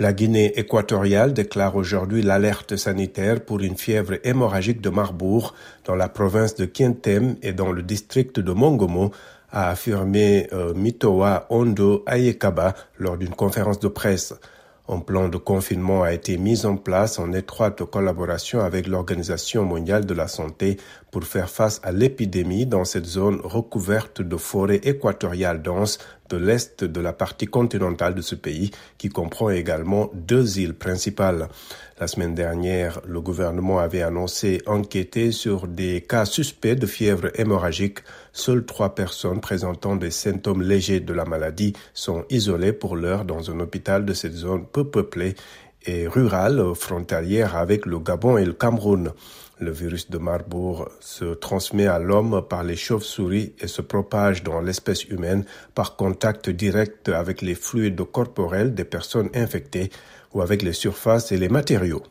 La Guinée équatoriale déclare aujourd'hui l'alerte sanitaire pour une fièvre hémorragique de Marbourg dans la province de Kientem et dans le district de Mongomo, a affirmé euh, Mitoa Ondo Ayekaba lors d'une conférence de presse. Un plan de confinement a été mis en place en étroite collaboration avec l'Organisation mondiale de la santé pour faire face à l'épidémie dans cette zone recouverte de forêts équatoriales denses de l'est de la partie continentale de ce pays qui comprend également deux îles principales. La semaine dernière, le gouvernement avait annoncé enquêter sur des cas suspects de fièvre hémorragique. Seules trois personnes présentant des symptômes légers de la maladie sont isolées pour l'heure dans un hôpital de cette zone peu peuplée et rurale frontalière avec le Gabon et le Cameroun. Le virus de Marburg se transmet à l'homme par les chauves-souris et se propage dans l'espèce humaine par contact direct avec les fluides corporels des personnes infectées ou avec les surfaces et les matériaux.